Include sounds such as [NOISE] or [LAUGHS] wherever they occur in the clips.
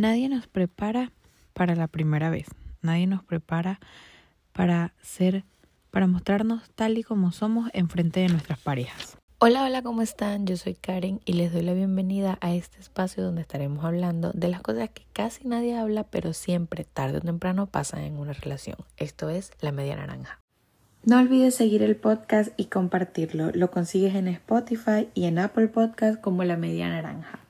Nadie nos prepara para la primera vez. Nadie nos prepara para ser, para mostrarnos tal y como somos en frente de nuestras parejas. Hola, hola, ¿cómo están? Yo soy Karen y les doy la bienvenida a este espacio donde estaremos hablando de las cosas que casi nadie habla, pero siempre, tarde o temprano, pasan en una relación. Esto es La Media Naranja. No olvides seguir el podcast y compartirlo. Lo consigues en Spotify y en Apple Podcast como La Media Naranja.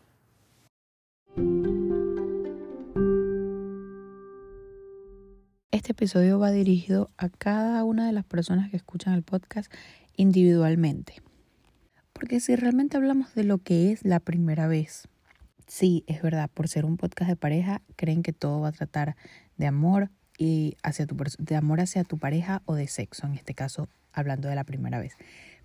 Este episodio va dirigido a cada una de las personas que escuchan el podcast individualmente. Porque si realmente hablamos de lo que es la primera vez, sí, es verdad, por ser un podcast de pareja, creen que todo va a tratar de amor, y hacia tu, de amor hacia tu pareja o de sexo, en este caso hablando de la primera vez.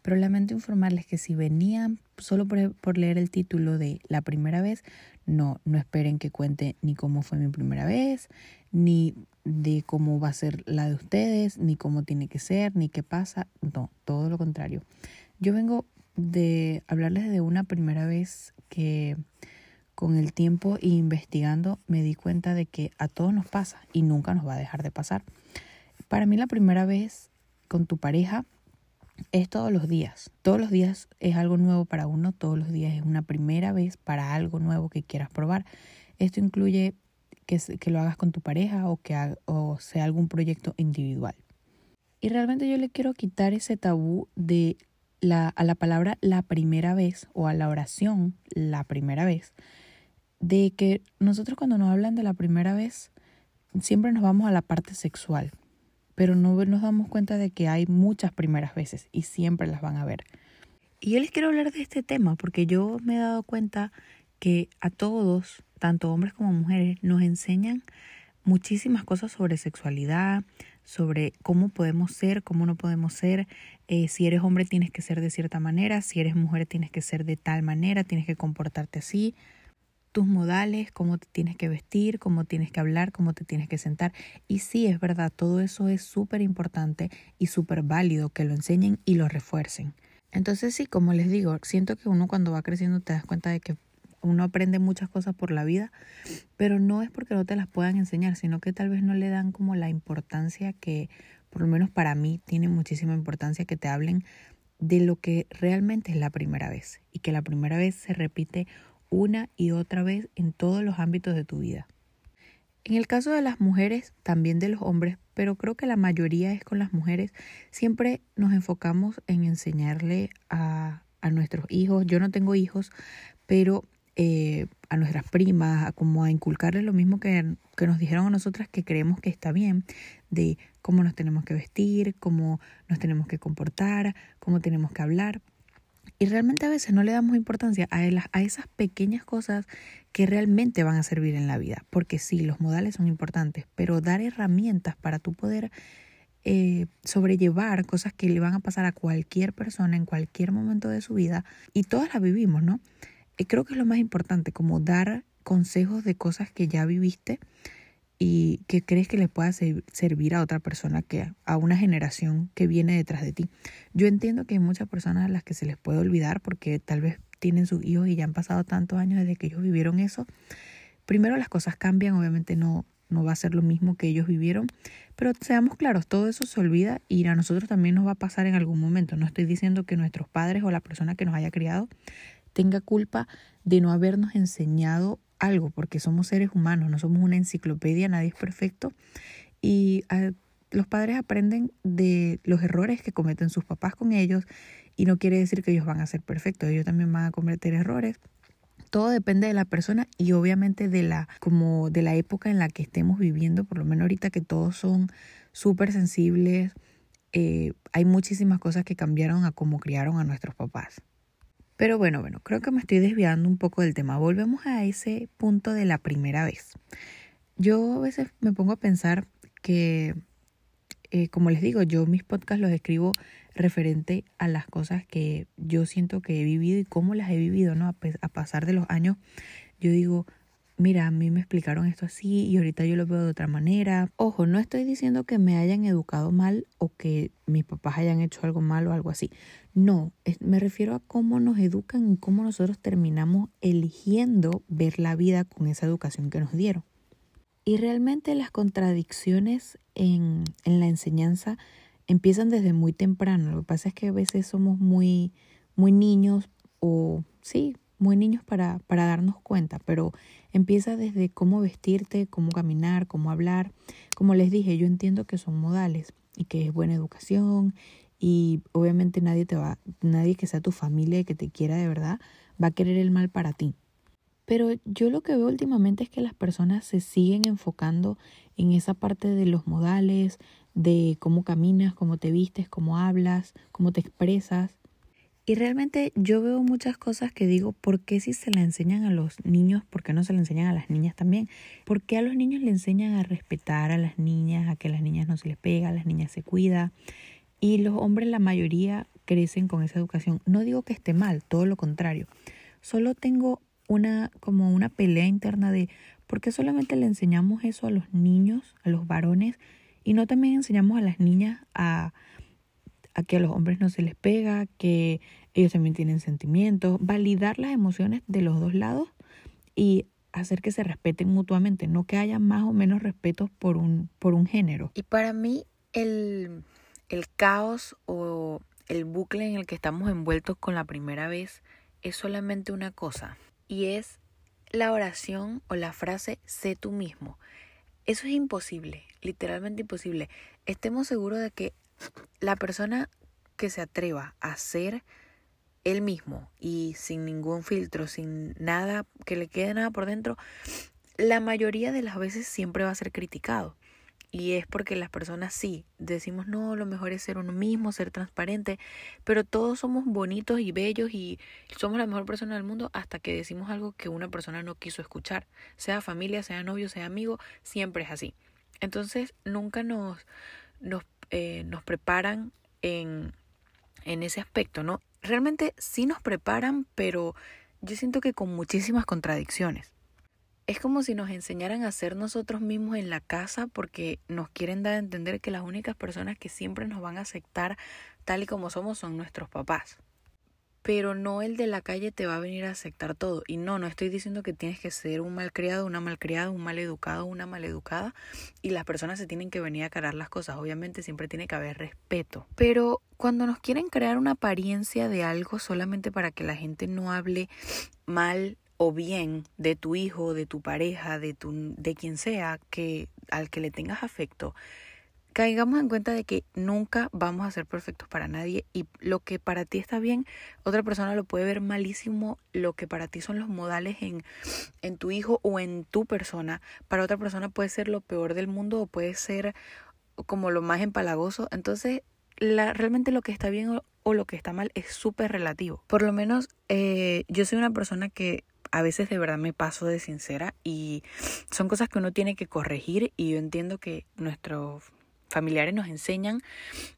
Pero lamento informarles que si venían solo por, por, leer el título de la primera vez, no, no esperen que cuente ni cómo fue mi primera vez, ni de cómo va a ser la de ustedes, ni cómo tiene que ser, ni qué pasa. No, todo lo contrario. Yo vengo de hablarles de una primera vez que con el tiempo e investigando me di cuenta de que a todos nos pasa y nunca nos va a dejar de pasar. Para mí la primera vez con tu pareja es todos los días. Todos los días es algo nuevo para uno, todos los días es una primera vez para algo nuevo que quieras probar. Esto incluye que, que lo hagas con tu pareja o que o sea algún proyecto individual. Y realmente yo le quiero quitar ese tabú de la, a la palabra la primera vez o a la oración la primera vez de que nosotros cuando nos hablan de la primera vez, siempre nos vamos a la parte sexual, pero no nos damos cuenta de que hay muchas primeras veces y siempre las van a ver. Y yo les quiero hablar de este tema porque yo me he dado cuenta que a todos, tanto hombres como mujeres, nos enseñan muchísimas cosas sobre sexualidad, sobre cómo podemos ser, cómo no podemos ser. Eh, si eres hombre tienes que ser de cierta manera, si eres mujer tienes que ser de tal manera, tienes que comportarte así tus modales, cómo te tienes que vestir, cómo tienes que hablar, cómo te tienes que sentar. Y sí, es verdad, todo eso es súper importante y súper válido que lo enseñen y lo refuercen. Entonces sí, como les digo, siento que uno cuando va creciendo te das cuenta de que uno aprende muchas cosas por la vida, pero no es porque no te las puedan enseñar, sino que tal vez no le dan como la importancia que, por lo menos para mí, tiene muchísima importancia que te hablen de lo que realmente es la primera vez y que la primera vez se repite una y otra vez en todos los ámbitos de tu vida. En el caso de las mujeres, también de los hombres, pero creo que la mayoría es con las mujeres, siempre nos enfocamos en enseñarle a, a nuestros hijos, yo no tengo hijos, pero eh, a nuestras primas, a como a inculcarles lo mismo que, que nos dijeron a nosotras que creemos que está bien, de cómo nos tenemos que vestir, cómo nos tenemos que comportar, cómo tenemos que hablar. Y realmente a veces no le damos importancia a, esas pequeñas cosas que realmente van a servir en la vida. Porque sí, los modales son importantes, pero dar herramientas para tú poder eh, sobrellevar cosas que le van a pasar a cualquier persona en cualquier momento de su vida, y todas las vivimos, ¿no? Y creo que es lo más importante, como dar consejos de cosas que ya viviste y que crees que le pueda servir a otra persona, que a una generación que viene detrás de ti. Yo entiendo que hay muchas personas a las que se les puede olvidar porque tal vez tienen sus hijos y ya han pasado tantos años desde que ellos vivieron eso. Primero las cosas cambian, obviamente no, no va a ser lo mismo que ellos vivieron, pero seamos claros, todo eso se olvida y a nosotros también nos va a pasar en algún momento. No estoy diciendo que nuestros padres o la persona que nos haya criado tenga culpa de no habernos enseñado algo, porque somos seres humanos, no somos una enciclopedia, nadie es perfecto. Y ah, los padres aprenden de los errores que cometen sus papás con ellos y no quiere decir que ellos van a ser perfectos, ellos también van a cometer errores. Todo depende de la persona y obviamente de la como de la época en la que estemos viviendo, por lo menos ahorita que todos son súper sensibles, eh, hay muchísimas cosas que cambiaron a cómo criaron a nuestros papás. Pero bueno, bueno, creo que me estoy desviando un poco del tema. Volvemos a ese punto de la primera vez. Yo a veces me pongo a pensar que, eh, como les digo, yo mis podcasts los escribo referente a las cosas que yo siento que he vivido y cómo las he vivido, ¿no? A, a pasar de los años, yo digo, mira, a mí me explicaron esto así y ahorita yo lo veo de otra manera. Ojo, no estoy diciendo que me hayan educado mal o que mis papás hayan hecho algo mal o algo así. No, me refiero a cómo nos educan y cómo nosotros terminamos eligiendo ver la vida con esa educación que nos dieron. Y realmente las contradicciones en, en la enseñanza empiezan desde muy temprano. Lo que pasa es que a veces somos muy, muy niños o sí, muy niños para, para darnos cuenta, pero empieza desde cómo vestirte, cómo caminar, cómo hablar. Como les dije, yo entiendo que son modales y que es buena educación y obviamente nadie te va, nadie que sea tu familia y que te quiera de verdad va a querer el mal para ti. Pero yo lo que veo últimamente es que las personas se siguen enfocando en esa parte de los modales, de cómo caminas, cómo te vistes, cómo hablas, cómo te expresas. Y realmente yo veo muchas cosas que digo, ¿por qué si se le enseñan a los niños, por qué no se le enseñan a las niñas también? ¿Por qué a los niños le enseñan a respetar a las niñas, a que las niñas no se les pega, a las niñas se cuida? Y los hombres, la mayoría, crecen con esa educación. No digo que esté mal, todo lo contrario. Solo tengo una, como una pelea interna de por qué solamente le enseñamos eso a los niños, a los varones, y no también enseñamos a las niñas a a que a los hombres no se les pega, que ellos también tienen sentimientos, validar las emociones de los dos lados y hacer que se respeten mutuamente, no que haya más o menos respeto por un, por un género. Y para mí el, el caos o el bucle en el que estamos envueltos con la primera vez es solamente una cosa y es la oración o la frase sé tú mismo. Eso es imposible, literalmente imposible. Estemos seguros de que la persona que se atreva a ser él mismo y sin ningún filtro, sin nada, que le quede nada por dentro, la mayoría de las veces siempre va a ser criticado. Y es porque las personas sí, decimos, no, lo mejor es ser uno mismo, ser transparente, pero todos somos bonitos y bellos y somos la mejor persona del mundo hasta que decimos algo que una persona no quiso escuchar, sea familia, sea novio, sea amigo, siempre es así. Entonces, nunca nos, nos eh, nos preparan en, en ese aspecto, ¿no? Realmente sí nos preparan, pero yo siento que con muchísimas contradicciones. Es como si nos enseñaran a ser nosotros mismos en la casa porque nos quieren dar a entender que las únicas personas que siempre nos van a aceptar tal y como somos son nuestros papás pero no el de la calle te va a venir a aceptar todo. Y no, no estoy diciendo que tienes que ser un malcriado, una malcriada, un mal educado, una maleducada, y las personas se tienen que venir a carar las cosas. Obviamente siempre tiene que haber respeto. Pero cuando nos quieren crear una apariencia de algo solamente para que la gente no hable mal o bien de tu hijo, de tu pareja, de tu de quien sea que al que le tengas afecto, caigamos en cuenta de que nunca vamos a ser perfectos para nadie y lo que para ti está bien, otra persona lo puede ver malísimo, lo que para ti son los modales en, en tu hijo o en tu persona, para otra persona puede ser lo peor del mundo o puede ser como lo más empalagoso. Entonces, la, realmente lo que está bien o, lo que está mal es súper relativo. Por lo menos eh, yo soy una persona que a veces de verdad me paso de sincera y son cosas que uno tiene que corregir y yo entiendo que nuestro familiares nos enseñan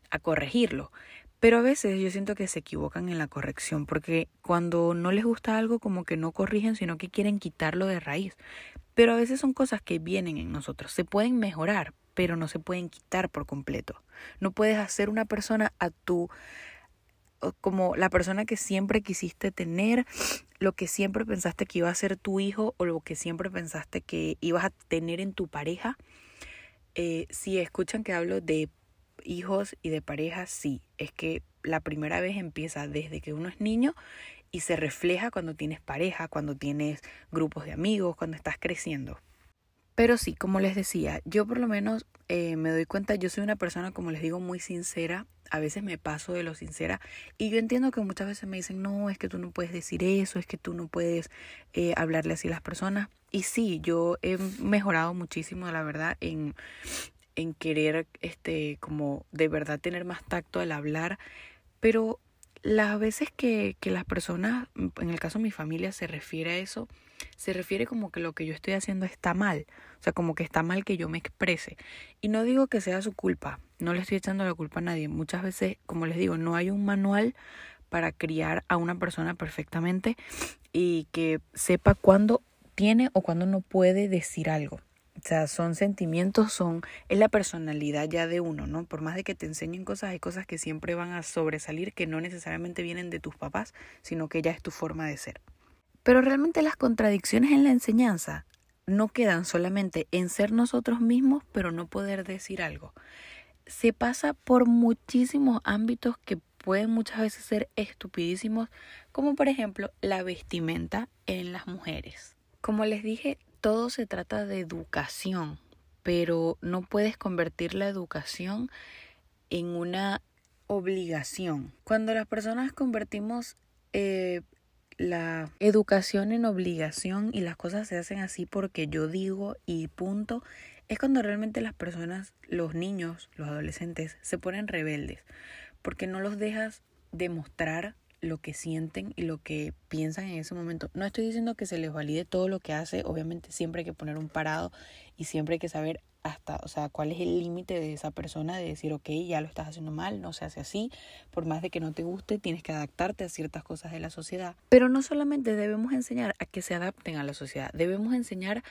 a corregirlo. Pero a veces yo siento que se equivocan en la corrección, porque cuando no les gusta algo como que no corrigen, sino que quieren quitarlo de raíz. Pero a veces son cosas que vienen en nosotros, se pueden mejorar, pero no se pueden quitar por completo. No puedes hacer una persona a tu como la persona que siempre quisiste tener, lo que siempre pensaste que iba a ser tu hijo o lo que siempre pensaste que ibas a tener en tu pareja eh, si escuchan que hablo de hijos y de parejas, sí, es que la primera vez empieza desde que uno es niño y se refleja cuando tienes pareja, cuando tienes grupos de amigos, cuando estás creciendo. Pero sí, como les decía, yo por lo menos eh, me doy cuenta, yo soy una persona, como les digo, muy sincera. A veces me paso de lo sincera y yo entiendo que muchas veces me dicen, no, es que tú no puedes decir eso, es que tú no puedes eh, hablarle así a las personas. Y sí, yo he mejorado muchísimo, la verdad, en, en querer, este, como de verdad tener más tacto al hablar, pero las veces que, que las personas, en el caso de mi familia, se refiere a eso, se refiere como que lo que yo estoy haciendo está mal, o sea, como que está mal que yo me exprese. Y no digo que sea su culpa, no le estoy echando la culpa a nadie. Muchas veces, como les digo, no hay un manual para criar a una persona perfectamente y que sepa cuándo tiene o cuando uno puede decir algo. O sea, son sentimientos, son, es la personalidad ya de uno, ¿no? Por más de que te enseñen cosas, hay cosas que siempre van a sobresalir que no necesariamente vienen de tus papás, sino que ya es tu forma de ser. Pero realmente las contradicciones en la enseñanza no quedan solamente en ser nosotros mismos, pero no poder decir algo. Se pasa por muchísimos ámbitos que pueden muchas veces ser estupidísimos, como por ejemplo la vestimenta en las mujeres. Como les dije, todo se trata de educación, pero no puedes convertir la educación en una obligación. Cuando las personas convertimos eh, la educación en obligación y las cosas se hacen así porque yo digo y punto, es cuando realmente las personas, los niños, los adolescentes, se ponen rebeldes, porque no los dejas demostrar lo que sienten y lo que piensan en ese momento. No estoy diciendo que se les valide todo lo que hace, obviamente siempre hay que poner un parado y siempre hay que saber hasta, o sea, cuál es el límite de esa persona de decir, ok, ya lo estás haciendo mal, no se hace así, por más de que no te guste, tienes que adaptarte a ciertas cosas de la sociedad. Pero no solamente debemos enseñar a que se adapten a la sociedad, debemos enseñar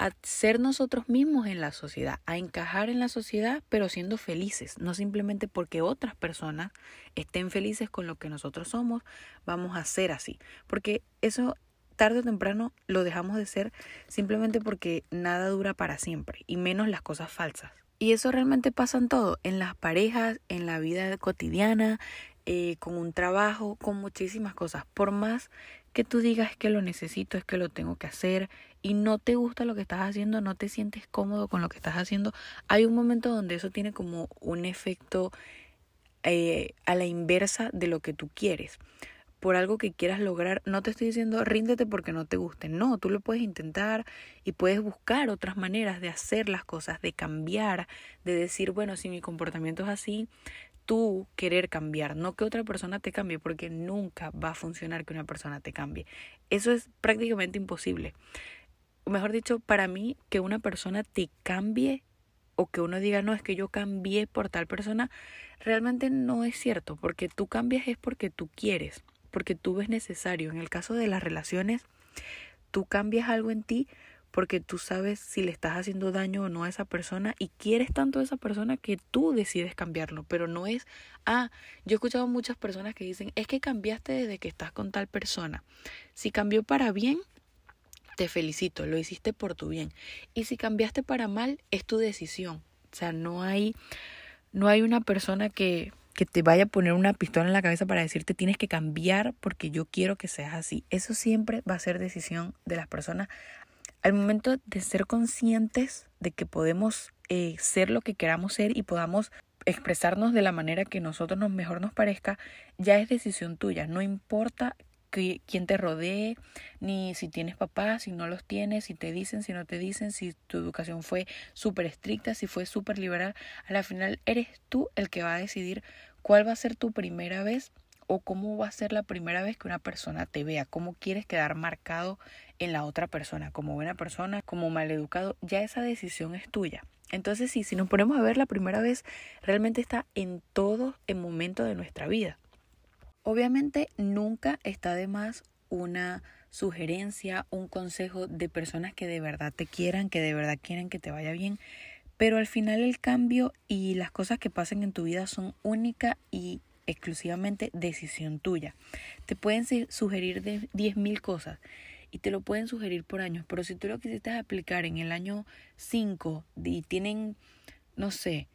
a ser nosotros mismos en la sociedad, a encajar en la sociedad, pero siendo felices, no simplemente porque otras personas estén felices con lo que nosotros somos, vamos a ser así, porque eso tarde o temprano lo dejamos de ser simplemente porque nada dura para siempre, y menos las cosas falsas. Y eso realmente pasa en todo, en las parejas, en la vida cotidiana, eh, con un trabajo, con muchísimas cosas. Por más que tú digas que lo necesito, es que lo tengo que hacer y no te gusta lo que estás haciendo, no te sientes cómodo con lo que estás haciendo, hay un momento donde eso tiene como un efecto eh, a la inversa de lo que tú quieres. Por algo que quieras lograr, no te estoy diciendo ríndete porque no te guste, no, tú lo puedes intentar y puedes buscar otras maneras de hacer las cosas, de cambiar, de decir, bueno, si mi comportamiento es así, tú querer cambiar, no que otra persona te cambie, porque nunca va a funcionar que una persona te cambie. Eso es prácticamente imposible. Mejor dicho, para mí, que una persona te cambie o que uno diga, no, es que yo cambié por tal persona, realmente no es cierto, porque tú cambias es porque tú quieres, porque tú ves necesario. En el caso de las relaciones, tú cambias algo en ti porque tú sabes si le estás haciendo daño o no a esa persona y quieres tanto a esa persona que tú decides cambiarlo, pero no es, ah, yo he escuchado muchas personas que dicen, es que cambiaste desde que estás con tal persona. Si cambió para bien, te felicito, lo hiciste por tu bien. Y si cambiaste para mal, es tu decisión. O sea, no hay, no hay una persona que, que te vaya a poner una pistola en la cabeza para decirte tienes que cambiar porque yo quiero que seas así. Eso siempre va a ser decisión de las personas al momento de ser conscientes de que podemos eh, ser lo que queramos ser y podamos expresarnos de la manera que nosotros nos mejor nos parezca, ya es decisión tuya. No importa que, quién te rodee, ni si tienes papás, si no los tienes, si te dicen, si no te dicen, si tu educación fue súper estricta, si fue súper liberal. A la final eres tú el que va a decidir cuál va a ser tu primera vez o cómo va a ser la primera vez que una persona te vea, cómo quieres quedar marcado en la otra persona, como buena persona, como maleducado, ya esa decisión es tuya. Entonces, sí, si nos ponemos a ver la primera vez, realmente está en todo el momento de nuestra vida. Obviamente, nunca está de más una sugerencia, un consejo de personas que de verdad te quieran, que de verdad quieren que te vaya bien, pero al final el cambio y las cosas que pasen en tu vida son única y exclusivamente decisión tuya. Te pueden sugerir de 10.000 cosas y te lo pueden sugerir por años, pero si tú lo quisiste aplicar en el año 5 y tienen, no sé,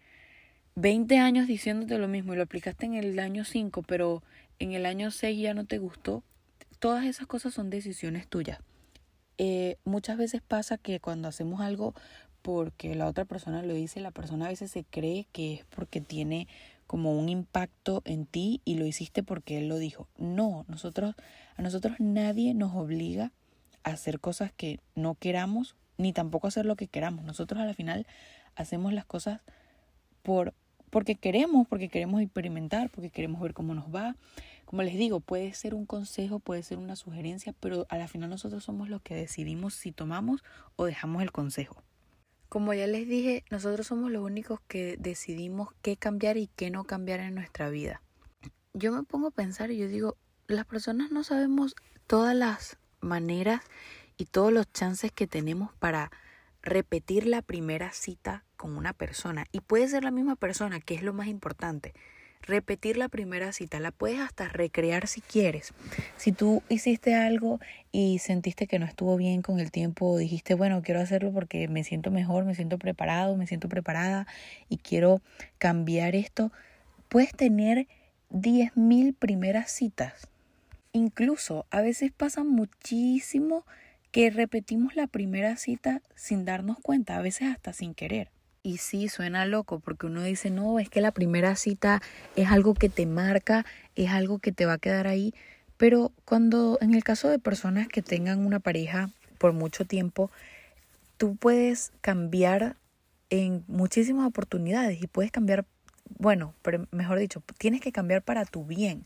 20 años diciéndote lo mismo y lo aplicaste en el año 5, pero en el año 6 ya no te gustó, todas esas cosas son decisiones tuyas. Eh, muchas veces pasa que cuando hacemos algo porque la otra persona lo dice, la persona a veces se cree que es porque tiene como un impacto en ti y lo hiciste porque él lo dijo. No, nosotros, a nosotros nadie nos obliga hacer cosas que no queramos, ni tampoco hacer lo que queramos. Nosotros a la final hacemos las cosas por, porque queremos, porque queremos experimentar, porque queremos ver cómo nos va. Como les digo, puede ser un consejo, puede ser una sugerencia, pero a la final nosotros somos los que decidimos si tomamos o dejamos el consejo. Como ya les dije, nosotros somos los únicos que decidimos qué cambiar y qué no cambiar en nuestra vida. Yo me pongo a pensar y yo digo, las personas no sabemos todas las maneras y todos los chances que tenemos para repetir la primera cita con una persona. Y puede ser la misma persona, que es lo más importante. Repetir la primera cita, la puedes hasta recrear si quieres. Si tú hiciste algo y sentiste que no estuvo bien con el tiempo, dijiste, bueno, quiero hacerlo porque me siento mejor, me siento preparado, me siento preparada y quiero cambiar esto, puedes tener 10.000 primeras citas. Incluso a veces pasa muchísimo que repetimos la primera cita sin darnos cuenta, a veces hasta sin querer. Y sí, suena loco porque uno dice, no, es que la primera cita es algo que te marca, es algo que te va a quedar ahí. Pero cuando, en el caso de personas que tengan una pareja por mucho tiempo, tú puedes cambiar en muchísimas oportunidades y puedes cambiar bueno, pero mejor dicho, tienes que cambiar para tu bien.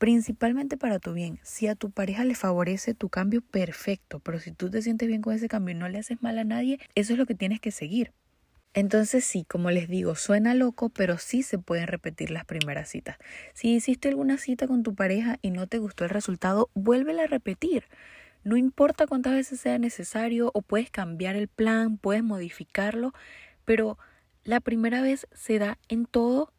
Principalmente para tu bien. Si a tu pareja le favorece tu cambio, perfecto. Pero si tú te sientes bien con ese cambio y no le haces mal a nadie, eso es lo que tienes que seguir. Entonces sí, como les digo, suena loco, pero sí se pueden repetir las primeras citas. Si hiciste alguna cita con tu pareja y no te gustó el resultado, vuélvela a repetir. No importa cuántas veces sea necesario o puedes cambiar el plan, puedes modificarlo, pero la primera vez se da en todo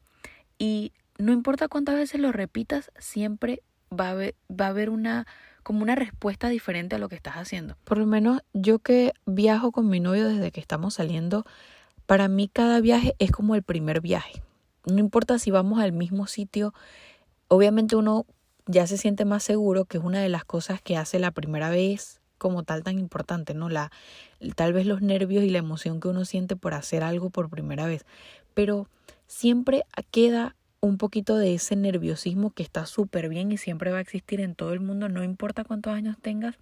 y no importa cuántas veces lo repitas, siempre va a haber, va a haber una como una respuesta diferente a lo que estás haciendo. Por lo menos yo que viajo con mi novio desde que estamos saliendo, para mí cada viaje es como el primer viaje. No importa si vamos al mismo sitio, obviamente uno ya se siente más seguro, que es una de las cosas que hace la primera vez como tal tan importante, ¿no? La, tal vez los nervios y la emoción que uno siente por hacer algo por primera vez, pero siempre queda un poquito de ese nerviosismo que está súper bien y siempre va a existir en todo el mundo, no importa cuántos años tengas,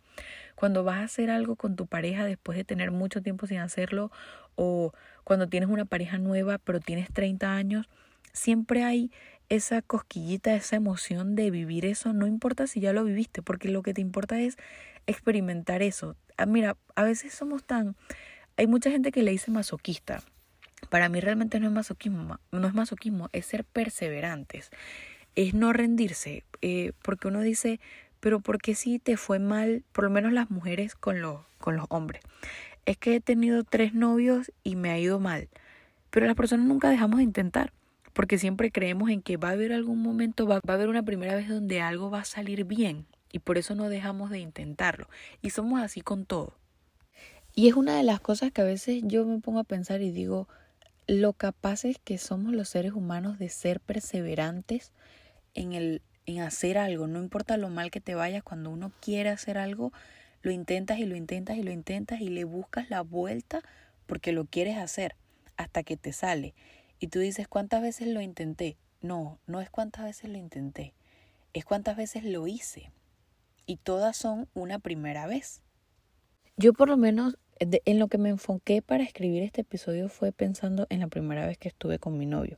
cuando vas a hacer algo con tu pareja después de tener mucho tiempo sin hacerlo o cuando tienes una pareja nueva pero tienes 30 años, siempre hay esa cosquillita, esa emoción de vivir eso, no importa si ya lo viviste, porque lo que te importa es experimentar eso. Ah, mira, a veces somos tan... Hay mucha gente que le dice masoquista. Para mí realmente no es masoquismo, no es masoquismo, es ser perseverantes, es no rendirse, eh, porque uno dice, pero ¿por qué si te fue mal, por lo menos las mujeres con los, con los hombres? Es que he tenido tres novios y me ha ido mal, pero las personas nunca dejamos de intentar porque siempre creemos en que va a haber algún momento, va, a haber una primera vez donde algo va a salir bien y por eso no dejamos de intentarlo. Y somos así con todo. Y es una de las cosas que a veces yo me pongo a pensar y digo, lo capaces que somos los seres humanos de ser perseverantes en el en hacer algo, no importa lo mal que te vayas, cuando uno quiere hacer algo, lo intentas y lo intentas y lo intentas y le buscas la vuelta porque lo quieres hacer hasta que te sale. Y tú dices, ¿cuántas veces lo intenté? No, no es cuántas veces lo intenté, es cuántas veces lo hice. Y todas son una primera vez. Yo por lo menos en lo que me enfoqué para escribir este episodio fue pensando en la primera vez que estuve con mi novio.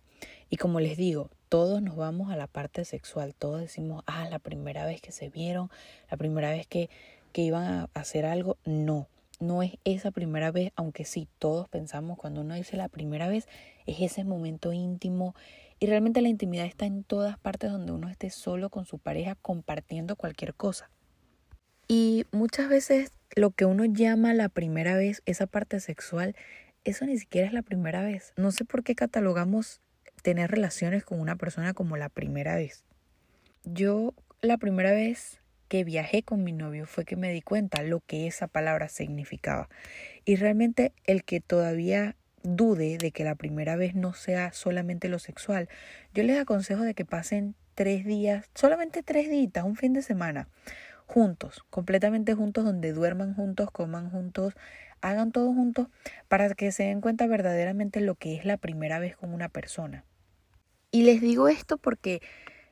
Y como les digo, todos nos vamos a la parte sexual, todos decimos, ah, la primera vez que se vieron, la primera vez que, que iban a hacer algo. No, no es esa primera vez, aunque sí, todos pensamos cuando uno dice la primera vez, es ese momento íntimo. Y realmente la intimidad está en todas partes donde uno esté solo con su pareja compartiendo cualquier cosa. Y muchas veces lo que uno llama la primera vez, esa parte sexual, eso ni siquiera es la primera vez. No sé por qué catalogamos tener relaciones con una persona como la primera vez. Yo la primera vez que viajé con mi novio fue que me di cuenta lo que esa palabra significaba. Y realmente el que todavía dude de que la primera vez no sea solamente lo sexual, yo les aconsejo de que pasen tres días, solamente tres días, un fin de semana, juntos, completamente juntos, donde duerman juntos, coman juntos, hagan todo juntos, para que se den cuenta verdaderamente lo que es la primera vez con una persona. Y les digo esto porque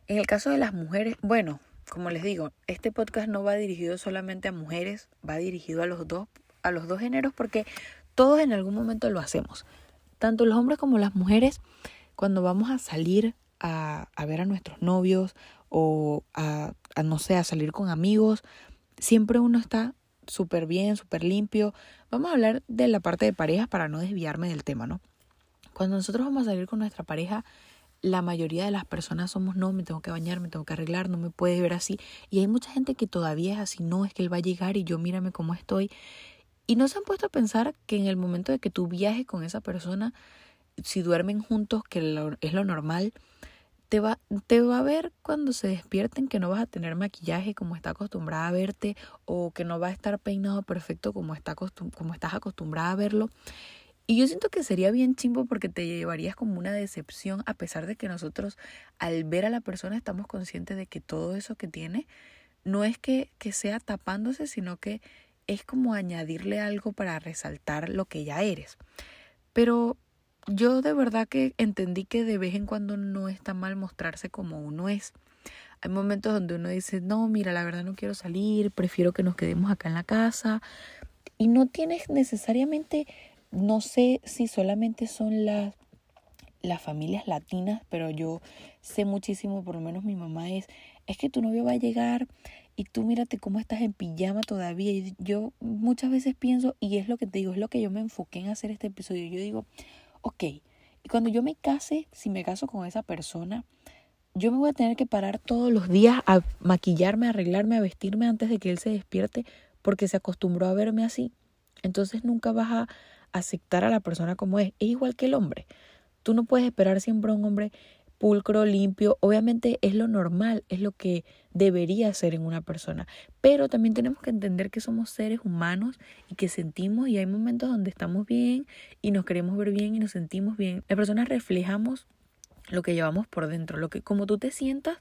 en el caso de las mujeres, bueno, como les digo, este podcast no va dirigido solamente a mujeres, va dirigido a los dos, a los dos géneros porque todos en algún momento lo hacemos. Tanto los hombres como las mujeres, cuando vamos a salir a, a ver a nuestros novios o a, a, no sé, a salir con amigos, siempre uno está súper bien, súper limpio. Vamos a hablar de la parte de parejas para no desviarme del tema, ¿no? Cuando nosotros vamos a salir con nuestra pareja, la mayoría de las personas somos, no, me tengo que bañar, me tengo que arreglar, no me puede ver así. Y hay mucha gente que todavía es así, no, es que él va a llegar y yo mírame cómo estoy. Y no se han puesto a pensar que en el momento de que tú viajes con esa persona, si duermen juntos, que es lo normal, te va, te va a ver cuando se despierten que no vas a tener maquillaje como está acostumbrada a verte o que no va a estar peinado perfecto como, está como estás acostumbrada a verlo. Y yo siento que sería bien chimbo porque te llevarías como una decepción a pesar de que nosotros al ver a la persona estamos conscientes de que todo eso que tiene no es que, que sea tapándose, sino que es como añadirle algo para resaltar lo que ya eres. Pero yo de verdad que entendí que de vez en cuando no está mal mostrarse como uno es. Hay momentos donde uno dice, no, mira, la verdad no quiero salir, prefiero que nos quedemos acá en la casa. Y no tienes necesariamente no sé si solamente son las, las familias latinas, pero yo sé muchísimo, por lo menos mi mamá es, es que tu novio va a llegar y tú mírate cómo estás en pijama todavía. Y yo muchas veces pienso, y es lo que te digo, es lo que yo me enfoqué en hacer este episodio. Yo digo, ok, y cuando yo me case, si me caso con esa persona, yo me voy a tener que parar todos los días a maquillarme, a arreglarme, a vestirme antes de que él se despierte porque se acostumbró a verme así. Entonces nunca vas a, aceptar a la persona como es. Es igual que el hombre. Tú no puedes esperar siempre a un hombre pulcro, limpio. Obviamente es lo normal, es lo que debería ser en una persona. Pero también tenemos que entender que somos seres humanos y que sentimos y hay momentos donde estamos bien y nos queremos ver bien y nos sentimos bien. Las personas reflejamos lo que llevamos por dentro, lo que como tú te sientas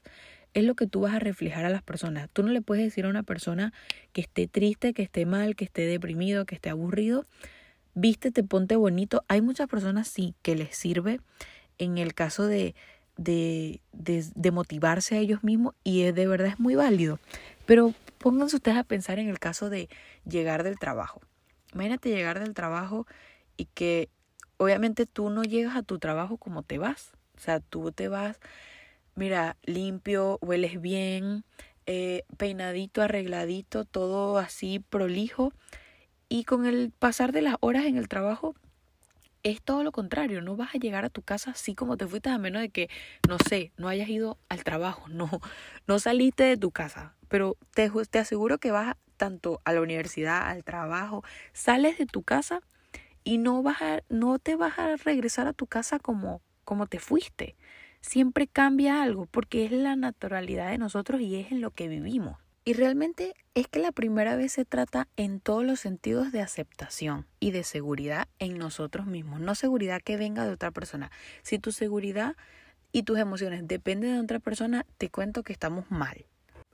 es lo que tú vas a reflejar a las personas. Tú no le puedes decir a una persona que esté triste, que esté mal, que esté deprimido, que esté aburrido, vístete, ponte bonito. Hay muchas personas sí que les sirve en el caso de, de, de, motivarse a ellos mismos y de verdad es muy válido. Pero pónganse ustedes a pensar en el caso de llegar del trabajo. Imagínate llegar del trabajo y que obviamente tú no llegas a tu trabajo como te vas. O sea, tú te vas, mira, limpio, hueles bien, eh, peinadito, arregladito, todo así prolijo y con el pasar de las horas en el trabajo, es todo lo contrario, no vas a llegar a tu casa así como te fuiste a menos de que, no sé, no hayas ido al trabajo, [LAUGHS] no, no saliste de tu casa, pero te, te aseguro que vas tanto a la universidad, al trabajo, sales de tu casa y no, vas a, no te vas a regresar a tu casa como, como te fuiste. Siempre cambia algo porque es la naturalidad de nosotros y es en lo que vivimos. Y realmente es que la primera vez se trata en todos los sentidos de aceptación y de seguridad en nosotros mismos, no seguridad que venga de otra persona. Si tu seguridad y tus emociones dependen de otra persona, te cuento que estamos mal.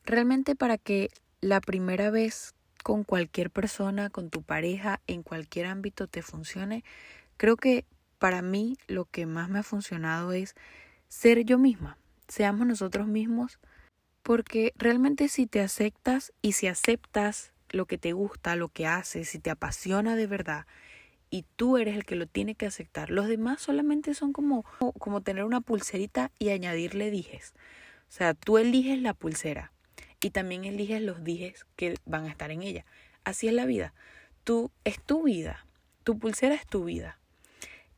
Realmente para que la primera vez con cualquier persona, con tu pareja, en cualquier ámbito te funcione, creo que para mí lo que más me ha funcionado es ser yo misma. Seamos nosotros mismos porque realmente si te aceptas y si aceptas lo que te gusta, lo que haces, si te apasiona de verdad y tú eres el que lo tiene que aceptar, los demás solamente son como, como tener una pulserita y añadirle dijes. O sea, tú eliges la pulsera y también eliges los dijes que van a estar en ella. Así es la vida. Tú es tu vida. Tu pulsera es tu vida.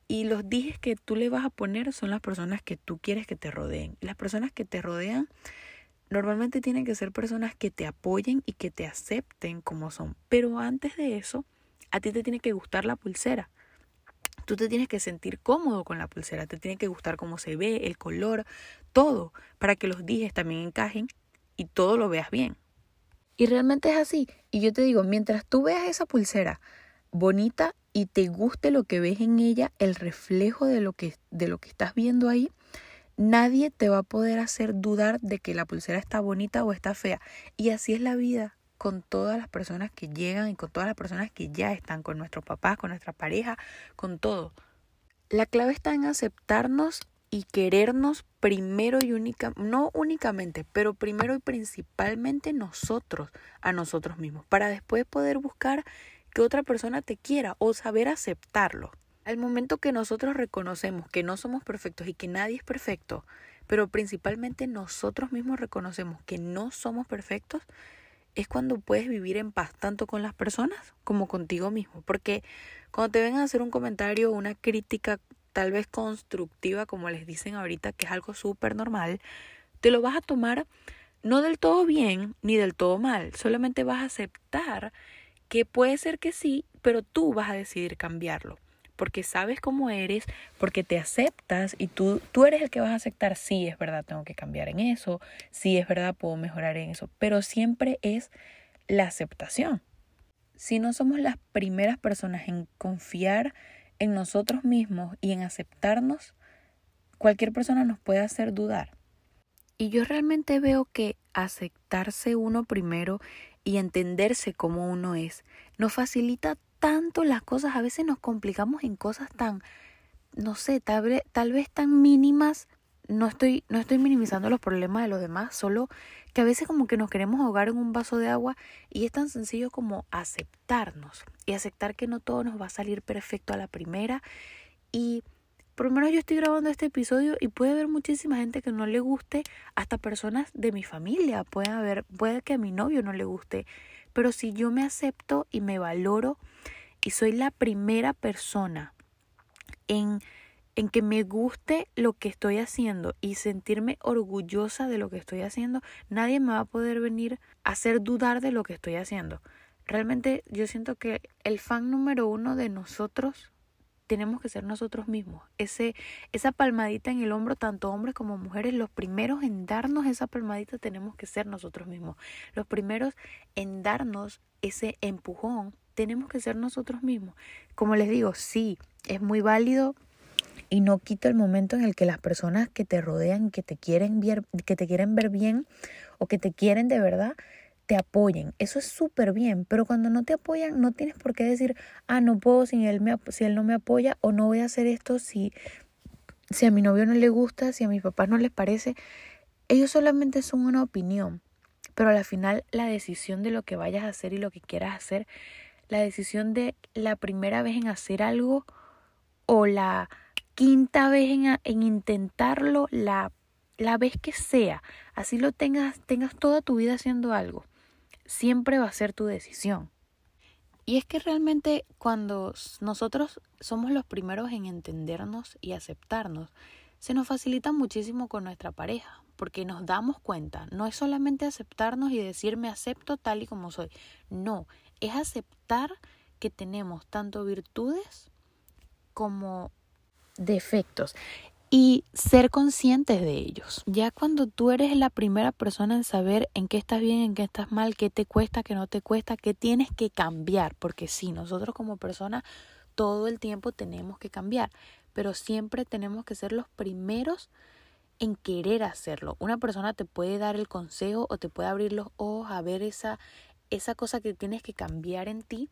Y los dijes que tú le vas a poner son las personas que tú quieres que te rodeen. Las personas que te rodean Normalmente tienen que ser personas que te apoyen y que te acepten como son. Pero antes de eso, a ti te tiene que gustar la pulsera. Tú te tienes que sentir cómodo con la pulsera, te tiene que gustar cómo se ve, el color, todo, para que los dijes también encajen y todo lo veas bien. Y realmente es así. Y yo te digo, mientras tú veas esa pulsera bonita y te guste lo que ves en ella, el reflejo de lo que, de lo que estás viendo ahí, Nadie te va a poder hacer dudar de que la pulsera está bonita o está fea. Y así es la vida con todas las personas que llegan y con todas las personas que ya están, con nuestros papás, con nuestra pareja, con todo. La clave está en aceptarnos y querernos primero y única, no únicamente, pero primero y principalmente nosotros, a nosotros mismos, para después poder buscar que otra persona te quiera o saber aceptarlo. Al momento que nosotros reconocemos que no somos perfectos y que nadie es perfecto, pero principalmente nosotros mismos reconocemos que no somos perfectos, es cuando puedes vivir en paz tanto con las personas como contigo mismo. Porque cuando te vengan a hacer un comentario o una crítica tal vez constructiva, como les dicen ahorita, que es algo súper normal, te lo vas a tomar no del todo bien ni del todo mal, solamente vas a aceptar que puede ser que sí, pero tú vas a decidir cambiarlo, porque sabes cómo eres, porque te aceptas y tú, tú eres el que vas a aceptar, sí, es verdad, tengo que cambiar en eso, sí, es verdad, puedo mejorar en eso, pero siempre es la aceptación. Si no somos las primeras personas en confiar en nosotros mismos y en aceptarnos, cualquier persona nos puede hacer dudar. Y yo realmente veo que aceptarse uno primero y entenderse como uno es nos facilita tanto las cosas. A veces nos complicamos en cosas tan, no sé, tal vez, tan mínimas. No estoy, no estoy minimizando los problemas de los demás, solo que a veces como que nos queremos ahogar en un vaso de agua y es tan sencillo como aceptarnos y aceptar que no todo nos va a salir perfecto a la primera y por lo menos yo estoy grabando este episodio y puede haber muchísima gente que no le guste, hasta personas de mi familia, puede haber, puede que a mi novio no le guste, pero si yo me acepto y me valoro y soy la primera persona en en que me guste lo que estoy haciendo y sentirme orgullosa de lo que estoy haciendo, nadie me va a poder venir a hacer dudar de lo que estoy haciendo. Realmente yo siento que el fan número uno de nosotros tenemos que ser nosotros mismos. Ese, esa palmadita en el hombro, tanto hombres como mujeres, los primeros en darnos esa palmadita tenemos que ser nosotros mismos. Los primeros en darnos ese empujón tenemos que ser nosotros mismos. Como les digo, sí, es muy válido y no quito el momento en el que las personas que te rodean, que te quieren ver, que te quieren ver bien o que te quieren de verdad, te apoyen. Eso es súper bien, pero cuando no te apoyan no tienes por qué decir, ah, no puedo si él, me, si él no me apoya o no voy a hacer esto si, si a mi novio no le gusta, si a mis papás no les parece. Ellos solamente son una opinión, pero al final la decisión de lo que vayas a hacer y lo que quieras hacer, la decisión de la primera vez en hacer algo o la quinta vez en, en intentarlo, la, la vez que sea, así lo tengas, tengas toda tu vida haciendo algo siempre va a ser tu decisión. Y es que realmente cuando nosotros somos los primeros en entendernos y aceptarnos, se nos facilita muchísimo con nuestra pareja, porque nos damos cuenta, no es solamente aceptarnos y decir me acepto tal y como soy, no, es aceptar que tenemos tanto virtudes como defectos y ser conscientes de ellos. Ya cuando tú eres la primera persona en saber en qué estás bien, en qué estás mal, qué te cuesta, qué no te cuesta, qué tienes que cambiar, porque sí, nosotros como personas todo el tiempo tenemos que cambiar, pero siempre tenemos que ser los primeros en querer hacerlo. Una persona te puede dar el consejo o te puede abrir los ojos a ver esa esa cosa que tienes que cambiar en ti,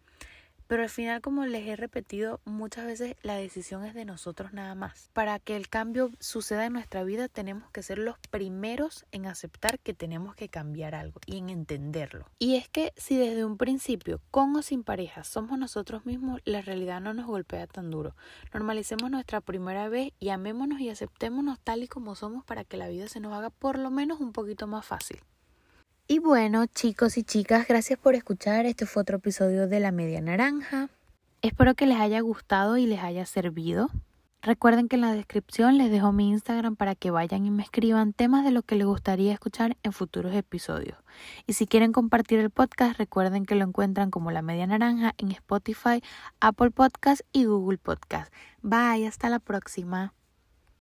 pero al final, como les he repetido muchas veces, la decisión es de nosotros nada más. Para que el cambio suceda en nuestra vida, tenemos que ser los primeros en aceptar que tenemos que cambiar algo y en entenderlo. Y es que si desde un principio, con o sin pareja, somos nosotros mismos, la realidad no nos golpea tan duro. Normalicemos nuestra primera vez y amémonos y aceptémonos tal y como somos para que la vida se nos haga por lo menos un poquito más fácil. Y bueno, chicos y chicas, gracias por escuchar. Este fue otro episodio de La Media Naranja. Espero que les haya gustado y les haya servido. Recuerden que en la descripción les dejo mi Instagram para que vayan y me escriban temas de lo que les gustaría escuchar en futuros episodios. Y si quieren compartir el podcast, recuerden que lo encuentran como La Media Naranja en Spotify, Apple Podcast y Google Podcast. Bye, hasta la próxima.